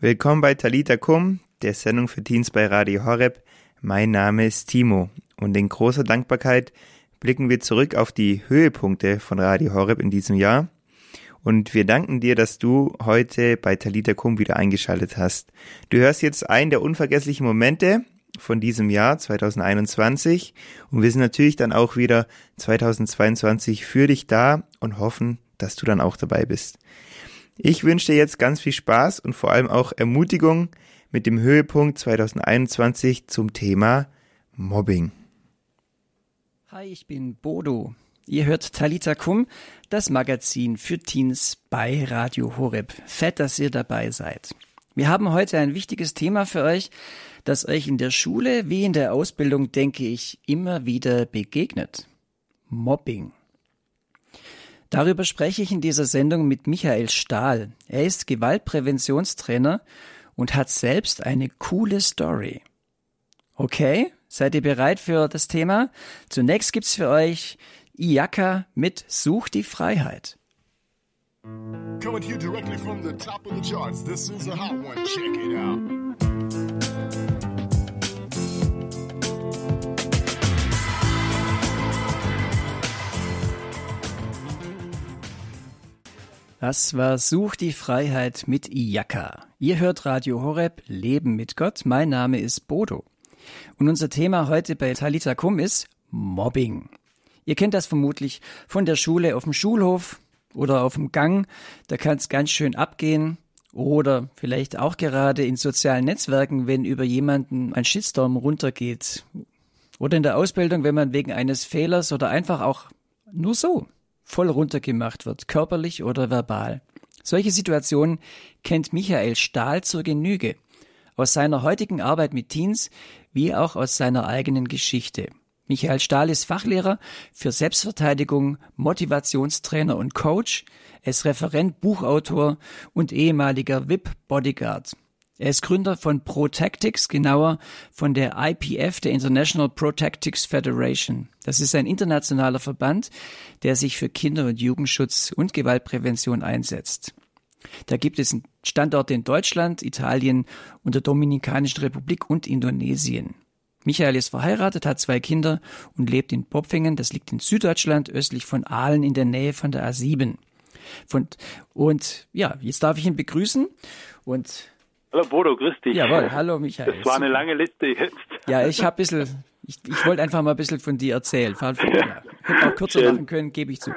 Willkommen bei Talita Kum, der Sendung für Teens bei Radio Horeb. Mein Name ist Timo und in großer Dankbarkeit blicken wir zurück auf die Höhepunkte von Radio Horeb in diesem Jahr. Und wir danken dir, dass du heute bei Talita Kum wieder eingeschaltet hast. Du hörst jetzt einen der unvergesslichen Momente von diesem Jahr 2021 und wir sind natürlich dann auch wieder 2022 für dich da und hoffen, dass du dann auch dabei bist. Ich wünsche dir jetzt ganz viel Spaß und vor allem auch Ermutigung mit dem Höhepunkt 2021 zum Thema Mobbing. Hi, ich bin Bodo. Ihr hört Talita Kum, das Magazin für Teens bei Radio Horeb. Fett, dass ihr dabei seid. Wir haben heute ein wichtiges Thema für euch, das euch in der Schule wie in der Ausbildung, denke ich, immer wieder begegnet. Mobbing. Darüber spreche ich in dieser Sendung mit Michael Stahl. Er ist Gewaltpräventionstrainer und hat selbst eine coole Story. Okay, seid ihr bereit für das Thema? Zunächst gibt's für euch Iaka mit Such die Freiheit. Coming to you directly from the top of the charts. This is a hot one. Check it out. Das war Such die Freiheit mit Iyaka. Ihr hört Radio Horeb Leben mit Gott. Mein Name ist Bodo. Und unser Thema heute bei Talita Kum ist Mobbing. Ihr kennt das vermutlich von der Schule auf dem Schulhof oder auf dem Gang. Da kann es ganz schön abgehen. Oder vielleicht auch gerade in sozialen Netzwerken, wenn über jemanden ein Shitstorm runtergeht. Oder in der Ausbildung, wenn man wegen eines Fehlers oder einfach auch nur so voll runtergemacht wird, körperlich oder verbal. Solche Situationen kennt Michael Stahl zur Genüge, aus seiner heutigen Arbeit mit Teens wie auch aus seiner eigenen Geschichte. Michael Stahl ist Fachlehrer für Selbstverteidigung, Motivationstrainer und Coach. Ist Referent, Buchautor und ehemaliger VIP-Bodyguard. Er ist Gründer von ProTactics, genauer von der IPF, der International ProTactics Federation. Das ist ein internationaler Verband, der sich für Kinder- und Jugendschutz und Gewaltprävention einsetzt. Da gibt es Standorte in Deutschland, Italien und der Dominikanischen Republik und Indonesien. Michael ist verheiratet, hat zwei Kinder und lebt in Popfingen, das liegt in Süddeutschland, östlich von Aalen in der Nähe von der A7. Von, und ja, jetzt darf ich ihn begrüßen und Hallo Bodo, grüß dich. Jawohl, hallo Michael. Das war eine lange Liste jetzt. Ja, ich habe ein bisschen, ich, ich wollte einfach mal ein bisschen von dir erzählen. Ja, hätte auch kürzer Schön. machen können, gebe ich zu.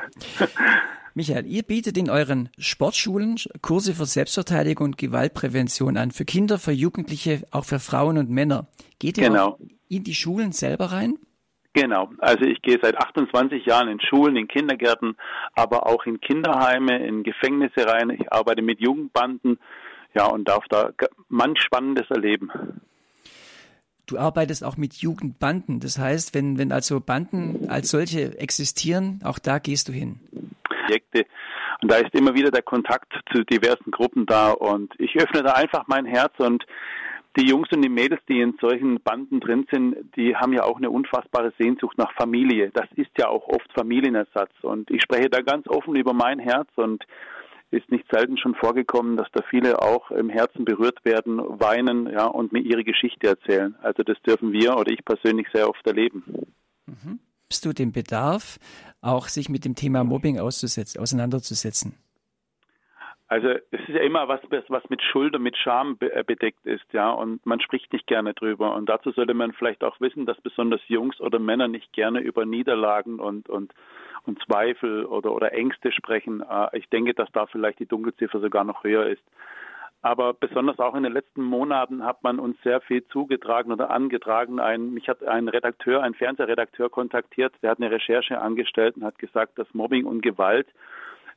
Michael, ihr bietet in euren Sportschulen Kurse für Selbstverteidigung und Gewaltprävention an, für Kinder, für Jugendliche, auch für Frauen und Männer. Geht ihr genau. in die Schulen selber rein? Genau, also ich gehe seit 28 Jahren in Schulen, in Kindergärten, aber auch in Kinderheime, in Gefängnisse rein. Ich arbeite mit Jugendbanden, ja, und darf da manch Spannendes erleben. Du arbeitest auch mit Jugendbanden. Das heißt, wenn, wenn also Banden als solche existieren, auch da gehst du hin. Projekte. Und da ist immer wieder der Kontakt zu diversen Gruppen da. Und ich öffne da einfach mein Herz und die Jungs und die Mädels, die in solchen Banden drin sind, die haben ja auch eine unfassbare Sehnsucht nach Familie. Das ist ja auch oft Familienersatz. Und ich spreche da ganz offen über mein Herz und ist nicht selten schon vorgekommen, dass da viele auch im Herzen berührt werden, weinen, ja, und mir ihre Geschichte erzählen. Also das dürfen wir oder ich persönlich sehr oft erleben. Mhm. Hast du den Bedarf, auch sich mit dem Thema Mobbing auseinanderzusetzen? Also es ist ja immer was, was mit Schuld und mit Scham äh, bedeckt ist, ja, und man spricht nicht gerne drüber. Und dazu sollte man vielleicht auch wissen, dass besonders Jungs oder Männer nicht gerne über Niederlagen und und und Zweifel oder oder Ängste sprechen. Äh, ich denke, dass da vielleicht die Dunkelziffer sogar noch höher ist. Aber besonders auch in den letzten Monaten hat man uns sehr viel zugetragen oder angetragen. Ein, mich hat ein Redakteur, ein Fernsehredakteur kontaktiert, der hat eine Recherche angestellt und hat gesagt, dass Mobbing und Gewalt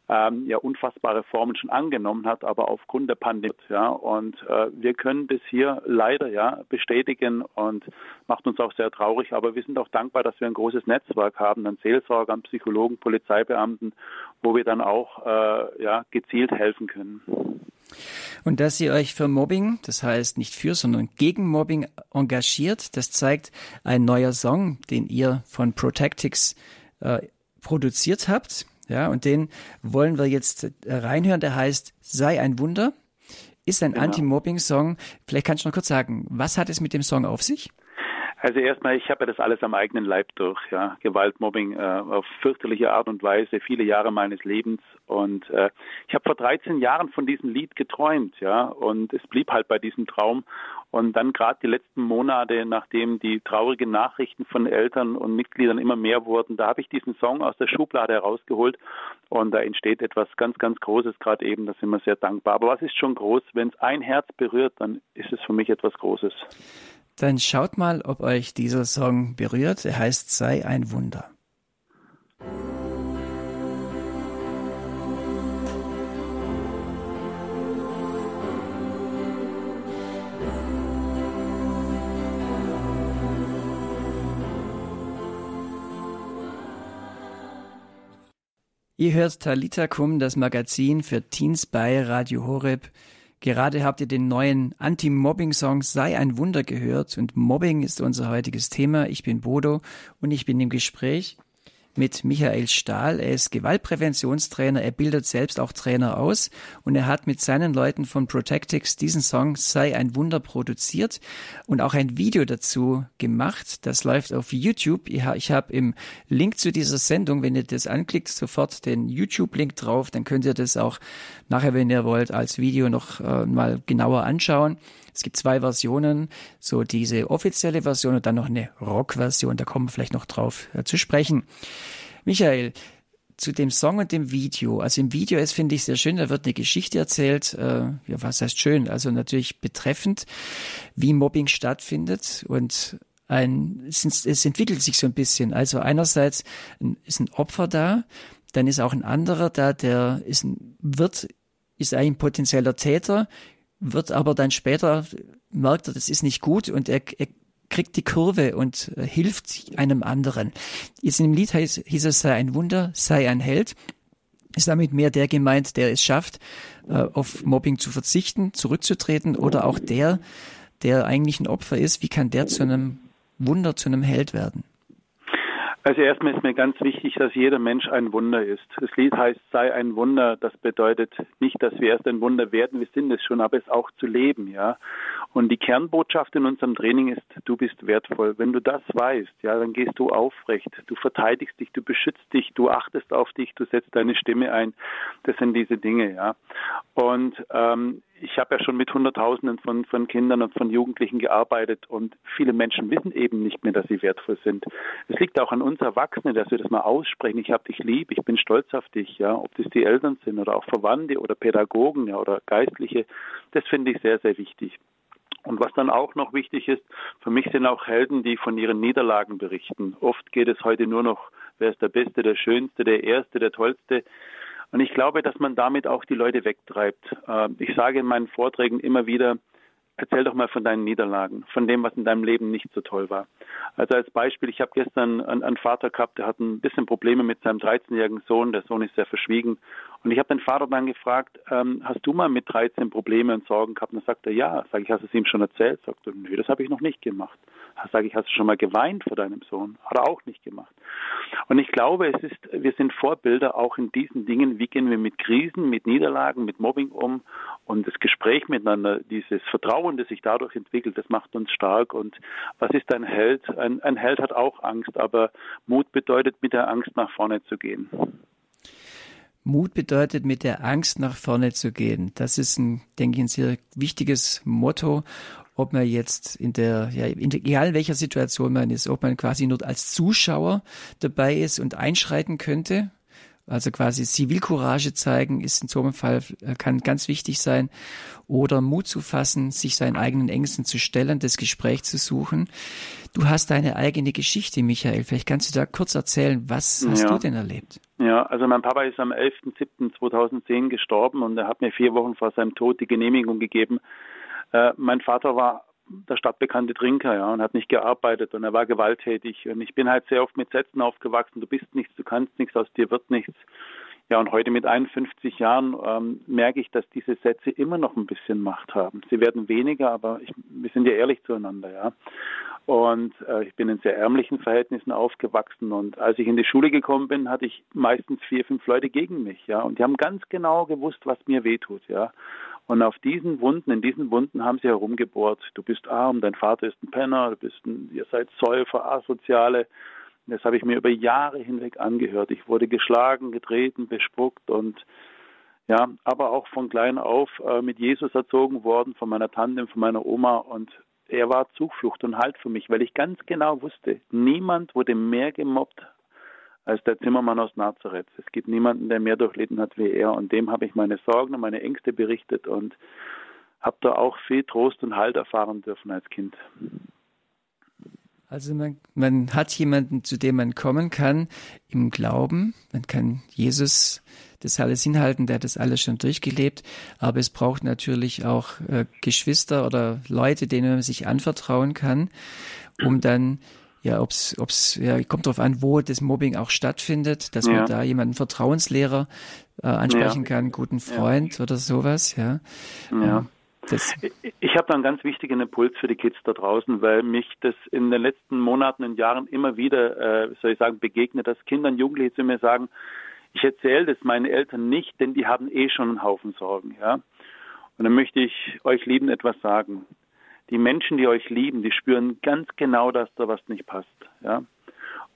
ähm, ja unfassbare Formen schon angenommen hat, aber aufgrund der Pandemie. Ja, und äh, wir können das hier leider ja bestätigen und macht uns auch sehr traurig. Aber wir sind auch dankbar, dass wir ein großes Netzwerk haben an Seelsorgern, Psychologen, Polizeibeamten, wo wir dann auch äh, ja gezielt helfen können. Und dass ihr euch für Mobbing, das heißt nicht für, sondern gegen Mobbing engagiert, das zeigt ein neuer Song, den ihr von Protectix äh, produziert habt. Ja, und den wollen wir jetzt äh, reinhören. Der heißt Sei ein Wunder. ist ein genau. Anti-Mobbing-Song. Vielleicht kannst du noch kurz sagen, was hat es mit dem Song auf sich? Also erstmal, ich habe ja das alles am eigenen Leib durch, ja, Gewalt, Mobbing äh, auf fürchterliche Art und Weise, viele Jahre meines Lebens und äh, ich habe vor 13 Jahren von diesem Lied geträumt, ja, und es blieb halt bei diesem Traum und dann gerade die letzten Monate, nachdem die traurigen Nachrichten von Eltern und Mitgliedern immer mehr wurden, da habe ich diesen Song aus der Schublade herausgeholt und da entsteht etwas ganz, ganz Großes gerade eben, da sind wir sehr dankbar. Aber was ist schon groß? Wenn es ein Herz berührt, dann ist es für mich etwas Großes. Dann schaut mal, ob euch dieser Song berührt. Er heißt Sei ein Wunder. Ihr hört Talita Kum, das Magazin für Teens bei Radio Horeb. Gerade habt ihr den neuen Anti-Mobbing-Song Sei ein Wunder gehört und Mobbing ist unser heutiges Thema. Ich bin Bodo und ich bin im Gespräch mit Michael Stahl. Er ist Gewaltpräventionstrainer, er bildet selbst auch Trainer aus und er hat mit seinen Leuten von Protectix diesen Song Sei ein Wunder produziert und auch ein Video dazu gemacht. Das läuft auf YouTube. Ich habe im Link zu dieser Sendung, wenn ihr das anklickt, sofort den YouTube-Link drauf, dann könnt ihr das auch nachher, wenn ihr wollt, als Video noch äh, mal genauer anschauen. Es gibt zwei Versionen, so diese offizielle Version und dann noch eine Rock-Version. Da kommen wir vielleicht noch drauf äh, zu sprechen. Michael, zu dem Song und dem Video. Also im Video ist, finde ich, sehr schön, da wird eine Geschichte erzählt, äh, ja, was heißt schön, also natürlich betreffend, wie Mobbing stattfindet und ein, es, es entwickelt sich so ein bisschen. Also einerseits ist ein Opfer da, dann ist auch ein anderer da, der ist ein, wird, ist ein potenzieller Täter, wird aber dann später, merkt er, das ist nicht gut und er, er kriegt die Kurve und äh, hilft einem anderen. Jetzt in dem Lied hieß, hieß es, sei ein Wunder, sei ein Held. Ist damit mehr der gemeint, der es schafft, äh, auf Mobbing zu verzichten, zurückzutreten oder auch der, der eigentlich ein Opfer ist, wie kann der zu einem Wunder, zu einem Held werden? Also erstmal ist mir ganz wichtig, dass jeder Mensch ein Wunder ist. Das Lied heißt sei ein Wunder. Das bedeutet nicht, dass wir erst ein Wunder werden. Wir sind es schon, aber es auch zu leben, ja. Und die Kernbotschaft in unserem Training ist, du bist wertvoll. Wenn du das weißt, ja, dann gehst du aufrecht. Du verteidigst dich, du beschützt dich, du achtest auf dich, du setzt deine Stimme ein. Das sind diese Dinge, ja. Und ähm, ich habe ja schon mit Hunderttausenden von, von Kindern und von Jugendlichen gearbeitet und viele Menschen wissen eben nicht mehr, dass sie wertvoll sind. Es liegt auch an uns Erwachsenen, dass wir das mal aussprechen. Ich habe dich lieb, ich bin stolz auf dich, ja, ob das die Eltern sind oder auch Verwandte oder Pädagogen ja, oder Geistliche. Das finde ich sehr, sehr wichtig. Und was dann auch noch wichtig ist, für mich sind auch Helden, die von ihren Niederlagen berichten. Oft geht es heute nur noch, wer ist der Beste, der Schönste, der Erste, der Tollste. Und ich glaube, dass man damit auch die Leute wegtreibt. Ähm, ich sage in meinen Vorträgen immer wieder, erzähl doch mal von deinen Niederlagen, von dem, was in deinem Leben nicht so toll war. Also als Beispiel, ich habe gestern einen, Vater gehabt, der hat ein bisschen Probleme mit seinem 13-jährigen Sohn. Der Sohn ist sehr verschwiegen. Und ich habe den Vater dann gefragt, ähm, hast du mal mit 13 Probleme und Sorgen gehabt? Und dann sagt er, ja. Sage ich, hast du es ihm schon erzählt? Sagt er, nö, das habe ich noch nicht gemacht. Sage ich, hast du schon mal geweint vor deinem Sohn? Hat er auch nicht gemacht. Und ich glaube, es ist, wir sind Vorbilder auch in diesen Dingen. Wie gehen wir mit Krisen, mit Niederlagen, mit Mobbing um? Und das Gespräch miteinander, dieses Vertrauen, das sich dadurch entwickelt, das macht uns stark. Und was ist ein Held? Ein, ein Held hat auch Angst, aber Mut bedeutet, mit der Angst nach vorne zu gehen. Mut bedeutet, mit der Angst nach vorne zu gehen. Das ist ein, denke ich, ein sehr wichtiges Motto ob man jetzt in der, ja, in der, egal in welcher Situation man ist, ob man quasi nur als Zuschauer dabei ist und einschreiten könnte. Also quasi Zivilcourage zeigen ist in so einem Fall, äh, kann ganz wichtig sein. Oder Mut zu fassen, sich seinen eigenen Ängsten zu stellen, das Gespräch zu suchen. Du hast deine eigene Geschichte, Michael. Vielleicht kannst du da kurz erzählen, was hast du denn erlebt? Ja, also mein Papa ist am 11.07.2010 gestorben und er hat mir vier Wochen vor seinem Tod die Genehmigung gegeben, äh, mein Vater war der stadtbekannte Trinker, ja, und hat nicht gearbeitet und er war gewalttätig. Und ich bin halt sehr oft mit Sätzen aufgewachsen, du bist nichts, du kannst nichts, aus dir wird nichts. Ja, und heute mit 51 Jahren ähm, merke ich, dass diese Sätze immer noch ein bisschen Macht haben. Sie werden weniger, aber ich, wir sind ja ehrlich zueinander, ja. Und äh, ich bin in sehr ärmlichen Verhältnissen aufgewachsen. Und als ich in die Schule gekommen bin, hatte ich meistens vier, fünf Leute gegen mich, ja. Und die haben ganz genau gewusst, was mir wehtut, ja. Und auf diesen Wunden, in diesen Wunden haben sie herumgebohrt. Du bist arm, dein Vater ist ein Penner, du bist ein, ihr seid Säufer, Asoziale. Das habe ich mir über Jahre hinweg angehört. Ich wurde geschlagen, getreten, bespuckt und ja, aber auch von klein auf äh, mit Jesus erzogen worden, von meiner Tante, von meiner Oma und er war Zuflucht und Halt für mich, weil ich ganz genau wusste, niemand wurde mehr gemobbt als der Zimmermann aus Nazareth. Es gibt niemanden, der mehr durchlitten hat wie er und dem habe ich meine Sorgen und meine Ängste berichtet und habe da auch viel Trost und Halt erfahren dürfen als Kind. Also man, man hat jemanden, zu dem man kommen kann im Glauben. Man kann Jesus das alles hinhalten, der hat das alles schon durchgelebt. Aber es braucht natürlich auch äh, Geschwister oder Leute, denen man sich anvertrauen kann, um dann ja, ob's, ob's, ja, kommt darauf an, wo das Mobbing auch stattfindet, dass ja. man da jemanden Vertrauenslehrer äh, ansprechen ja. kann, guten Freund oder sowas, ja. Ja. Ähm, das ich habe da einen ganz wichtigen Impuls für die Kids da draußen, weil mich das in den letzten Monaten und Jahren immer wieder, äh, soll ich sagen, begegnet, dass Kinder und Jugendliche zu mir sagen, ich erzähle das meinen Eltern nicht, denn die haben eh schon einen Haufen Sorgen, ja. Und dann möchte ich euch lieben etwas sagen. Die Menschen, die euch lieben, die spüren ganz genau, dass da was nicht passt, ja.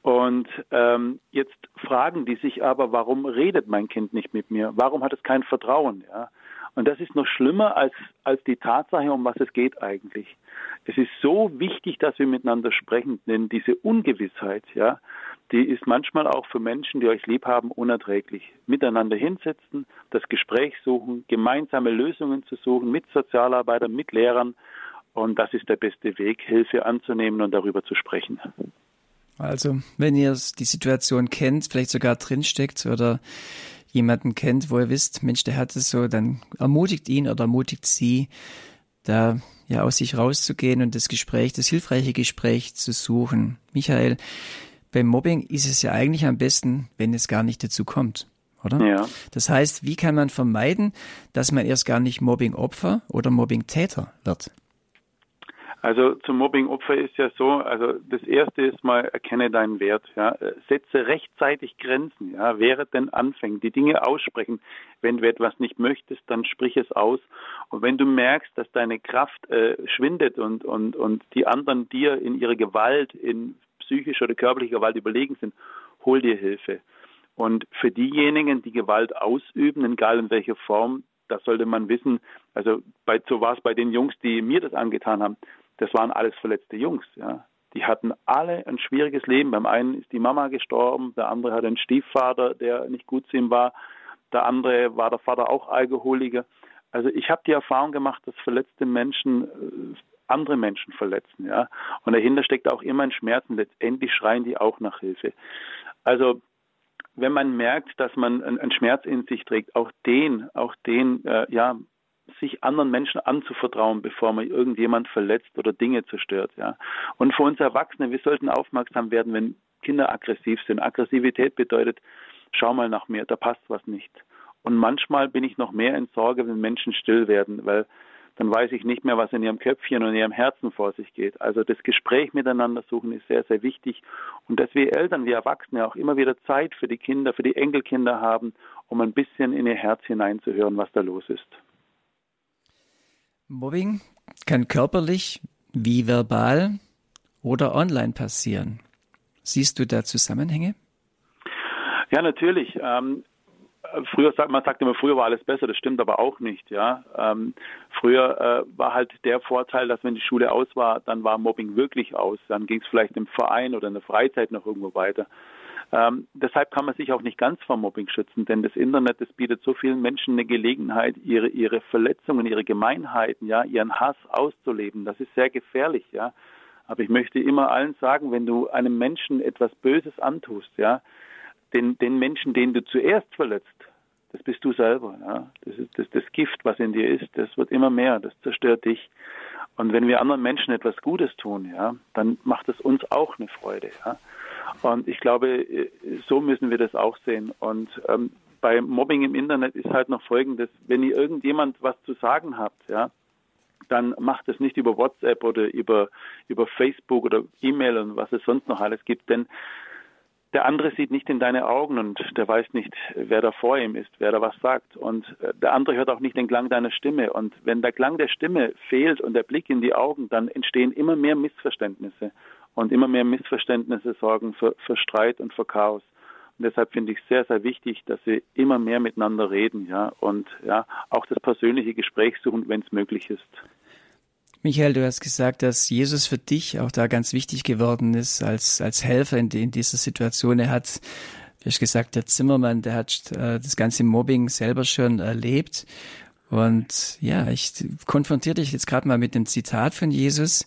Und ähm, jetzt fragen die sich aber, warum redet mein Kind nicht mit mir? Warum hat es kein Vertrauen? Ja? Und das ist noch schlimmer als, als die Tatsache, um was es geht eigentlich. Es ist so wichtig, dass wir miteinander sprechen, denn diese Ungewissheit, ja, die ist manchmal auch für Menschen, die euch lieb haben, unerträglich. Miteinander hinsetzen, das Gespräch suchen, gemeinsame Lösungen zu suchen mit Sozialarbeitern, mit Lehrern. Und das ist der beste Weg, Hilfe anzunehmen und darüber zu sprechen. Also, wenn ihr die Situation kennt, vielleicht sogar drinsteckt oder jemanden kennt, wo ihr wisst, Mensch, der hat es so, dann ermutigt ihn oder ermutigt sie, da ja aus sich rauszugehen und das Gespräch, das hilfreiche Gespräch zu suchen. Michael, beim Mobbing ist es ja eigentlich am besten, wenn es gar nicht dazu kommt, oder? Ja. Das heißt, wie kann man vermeiden, dass man erst gar nicht Mobbing-Opfer oder Mobbing-Täter wird? Also zum Mobbing-Opfer ist ja so, also das erste ist mal, erkenne deinen Wert, ja. Setze rechtzeitig Grenzen, ja, während denn anfängt, die Dinge aussprechen. Wenn du etwas nicht möchtest, dann sprich es aus. Und wenn du merkst, dass deine Kraft äh, schwindet und, und, und die anderen dir in ihrer Gewalt, in psychischer oder körperlicher Gewalt überlegen sind, hol dir Hilfe. Und für diejenigen, die Gewalt ausüben, egal in welcher Form, da sollte man wissen, also bei, so war es bei den Jungs, die mir das angetan haben, das waren alles verletzte Jungs, ja. Die hatten alle ein schwieriges Leben. Beim einen ist die Mama gestorben, der andere hat einen Stiefvater, der nicht gut zu ihm war, der andere war der Vater auch Alkoholiker. Also ich habe die Erfahrung gemacht, dass verletzte Menschen äh, andere Menschen verletzen, ja. Und dahinter steckt auch immer ein Schmerz und letztendlich schreien die auch nach Hilfe. Also wenn man merkt, dass man einen Schmerz in sich trägt, auch den, auch den, äh, ja, sich anderen Menschen anzuvertrauen, bevor man irgendjemand verletzt oder Dinge zerstört. Ja. Und für uns Erwachsene, wir sollten aufmerksam werden, wenn Kinder aggressiv sind. Aggressivität bedeutet, schau mal nach mir, da passt was nicht. Und manchmal bin ich noch mehr in Sorge, wenn Menschen still werden, weil dann weiß ich nicht mehr, was in ihrem Köpfchen und in ihrem Herzen vor sich geht. Also das Gespräch miteinander suchen ist sehr, sehr wichtig. Und dass wir Eltern, wir Erwachsene auch immer wieder Zeit für die Kinder, für die Enkelkinder haben, um ein bisschen in ihr Herz hineinzuhören, was da los ist. Mobbing kann körperlich wie verbal oder online passieren. Siehst du da Zusammenhänge? Ja, natürlich. Ähm, früher sagt man sagt immer, früher war alles besser. Das stimmt aber auch nicht. Ja, ähm, früher äh, war halt der Vorteil, dass wenn die Schule aus war, dann war Mobbing wirklich aus. Dann ging es vielleicht im Verein oder in der Freizeit noch irgendwo weiter. Ähm, deshalb kann man sich auch nicht ganz vor Mobbing schützen, denn das Internet, das bietet so vielen Menschen eine Gelegenheit, ihre, ihre Verletzungen, ihre Gemeinheiten, ja, ihren Hass auszuleben. Das ist sehr gefährlich, ja. Aber ich möchte immer allen sagen, wenn du einem Menschen etwas Böses antust, ja, den, den Menschen, den du zuerst verletzt, das bist du selber, ja. Das ist das, das Gift, was in dir ist, das wird immer mehr, das zerstört dich. Und wenn wir anderen Menschen etwas Gutes tun, ja, dann macht es uns auch eine Freude, ja. Und ich glaube, so müssen wir das auch sehen. Und ähm, bei Mobbing im Internet ist halt noch Folgendes, wenn ihr irgendjemand was zu sagen habt, ja, dann macht es nicht über WhatsApp oder über, über Facebook oder E-Mail und was es sonst noch alles gibt, denn der andere sieht nicht in deine Augen und der weiß nicht, wer da vor ihm ist, wer da was sagt. Und äh, der andere hört auch nicht den Klang deiner Stimme. Und wenn der Klang der Stimme fehlt und der Blick in die Augen, dann entstehen immer mehr Missverständnisse. Und immer mehr Missverständnisse sorgen für, für Streit und für Chaos. Und deshalb finde ich es sehr, sehr wichtig, dass wir immer mehr miteinander reden, ja, und ja, auch das persönliche Gespräch suchen, wenn es möglich ist. Michael, du hast gesagt, dass Jesus für dich auch da ganz wichtig geworden ist als, als Helfer in, in dieser Situation. Er hat, wie hast gesagt, der Zimmermann, der hat äh, das ganze Mobbing selber schon erlebt. Und ja, ich konfrontiere dich jetzt gerade mal mit einem Zitat von Jesus.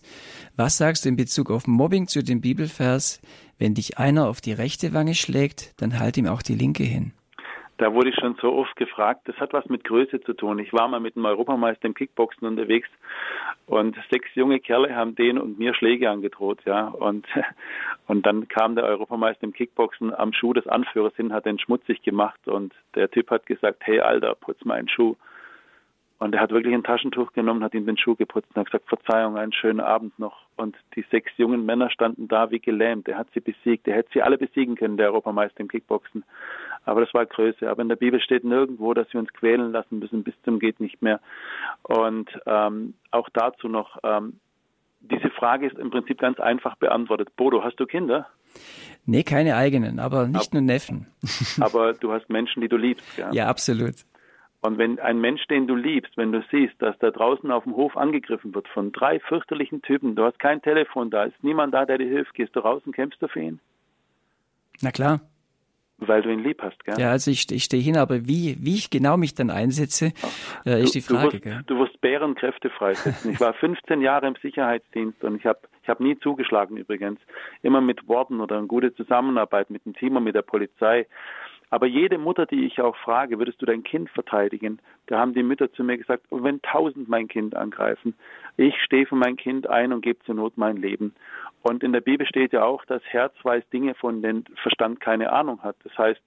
Was sagst du in Bezug auf Mobbing zu dem Bibelvers? Wenn dich einer auf die rechte Wange schlägt, dann halt ihm auch die linke hin. Da wurde ich schon so oft gefragt. Das hat was mit Größe zu tun. Ich war mal mit einem Europameister im Kickboxen unterwegs und sechs junge Kerle haben den und mir Schläge angedroht, ja. Und, und dann kam der Europameister im Kickboxen am Schuh des Anführers hin, hat den schmutzig gemacht und der Typ hat gesagt, hey Alter, putz mal einen Schuh. Und er hat wirklich ein Taschentuch genommen, hat ihm den Schuh geputzt und hat gesagt, Verzeihung, einen schönen Abend noch. Und die sechs jungen Männer standen da wie gelähmt. Er hat sie besiegt. Er hätte sie alle besiegen können, der Europameister im Kickboxen. Aber das war Größe. Aber in der Bibel steht nirgendwo, dass wir uns quälen lassen müssen bis zum geht nicht mehr. Und ähm, auch dazu noch, ähm, diese Frage ist im Prinzip ganz einfach beantwortet. Bodo, hast du Kinder? Nee, keine eigenen, aber nicht aber, nur Neffen. aber du hast Menschen, die du liebst, ja? Ja, absolut. Und wenn ein Mensch, den du liebst, wenn du siehst, dass da draußen auf dem Hof angegriffen wird von drei fürchterlichen Typen, du hast kein Telefon da, ist niemand da, der dir hilft, gehst du raus und kämpfst du für ihn? Na klar. Weil du ihn lieb hast, gell? Ja, also ich, ich stehe hin, aber wie, wie ich genau mich dann einsetze, äh, ist du, die Frage. Du wirst, gell? du wirst Bärenkräfte freisetzen. ich war 15 Jahre im Sicherheitsdienst und ich habe ich hab nie zugeschlagen übrigens. Immer mit Worten oder eine gute Zusammenarbeit mit dem Team und mit der Polizei. Aber jede Mutter, die ich auch frage, würdest du dein Kind verteidigen? Da haben die Mütter zu mir gesagt, wenn tausend mein Kind angreifen, ich stehe für mein Kind ein und gebe zur Not mein Leben. Und in der Bibel steht ja auch, das Herz weiß Dinge, von denen Verstand keine Ahnung hat. Das heißt,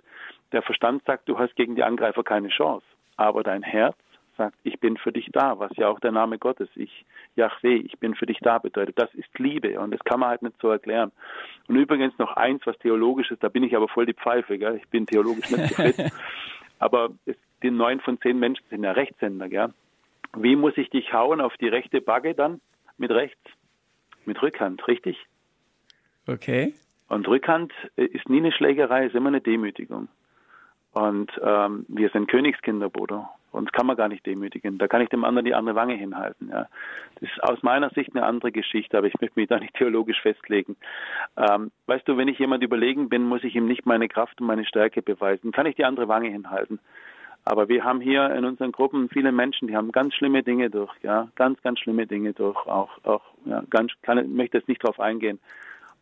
der Verstand sagt, du hast gegen die Angreifer keine Chance. Aber dein Herz sagt, ich bin für dich da, was ja auch der Name Gottes, ich, Yahweh, ich bin für dich da bedeutet. Das ist Liebe und das kann man halt nicht so erklären. Und übrigens noch eins, was theologisch ist, da bin ich aber voll die Pfeife, gell? ich bin theologisch nicht so fit, aber es, die neun von zehn Menschen sind ja Rechtshänder. Gell? Wie muss ich dich hauen auf die rechte Bagge dann? Mit rechts? Mit Rückhand, richtig? Okay. Und Rückhand ist nie eine Schlägerei, ist immer eine Demütigung. Und ähm, wir sind Königskinder, Bruder. Uns kann man gar nicht demütigen. Da kann ich dem anderen die andere Wange hinhalten. Ja. Das ist aus meiner Sicht eine andere Geschichte, aber ich möchte mich da nicht theologisch festlegen. Ähm, weißt du, wenn ich jemand überlegen bin, muss ich ihm nicht meine Kraft und meine Stärke beweisen. Kann ich die andere Wange hinhalten. Aber wir haben hier in unseren Gruppen viele Menschen, die haben ganz schlimme Dinge durch, ja, ganz, ganz schlimme Dinge durch, auch, auch, ja, ganz, kann, möchte jetzt nicht drauf eingehen.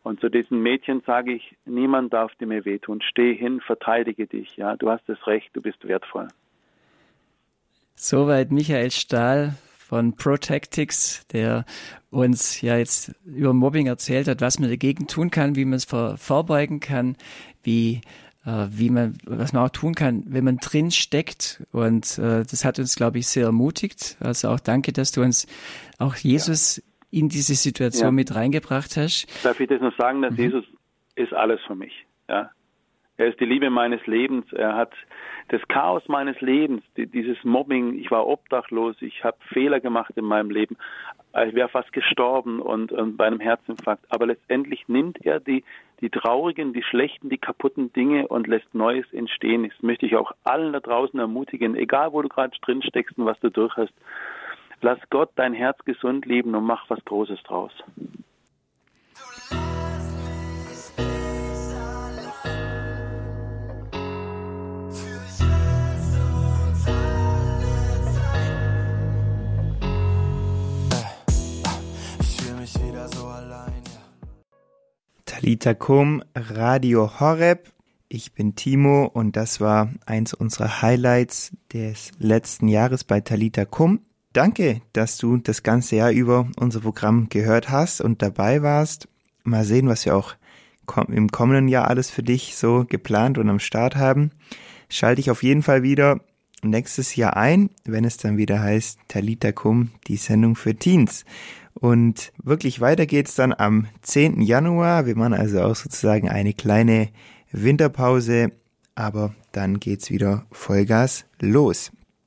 Und zu diesen Mädchen sage ich, niemand darf dir mehr wehtun. Steh hin, verteidige dich, ja, du hast das Recht, du bist wertvoll. Soweit Michael Stahl von Protectics, der uns ja jetzt über Mobbing erzählt hat, was man dagegen tun kann, wie man es vor, vorbeugen kann, wie äh, wie man, was man auch tun kann, wenn man drin steckt. Und äh, das hat uns, glaube ich, sehr ermutigt. Also auch danke, dass du uns auch Jesus ja. in diese Situation ja. mit reingebracht hast. Darf ich das noch sagen, dass mhm. Jesus ist alles für mich. Ja, er ist die Liebe meines Lebens. Er hat das Chaos meines Lebens, dieses Mobbing. Ich war obdachlos. Ich habe Fehler gemacht in meinem Leben. Ich wäre fast gestorben und, und bei einem Herzinfarkt. Aber letztendlich nimmt er die, die traurigen, die schlechten, die kaputten Dinge und lässt Neues entstehen. Das möchte ich auch allen da draußen ermutigen, egal wo du gerade drin steckst und was du durch hast. Lass Gott dein Herz gesund leben und mach was Großes draus. Talita Kum, Radio Horeb. Ich bin Timo und das war eins unserer Highlights des letzten Jahres bei Talita Kum. Danke, dass du das ganze Jahr über unser Programm gehört hast und dabei warst. Mal sehen, was wir auch im kommenden Jahr alles für dich so geplant und am Start haben. Schalte ich auf jeden Fall wieder nächstes Jahr ein, wenn es dann wieder heißt Talita Kum, die Sendung für Teens. Und wirklich weiter geht's dann am 10. Januar. Wir machen also auch sozusagen eine kleine Winterpause, aber dann geht's wieder Vollgas los.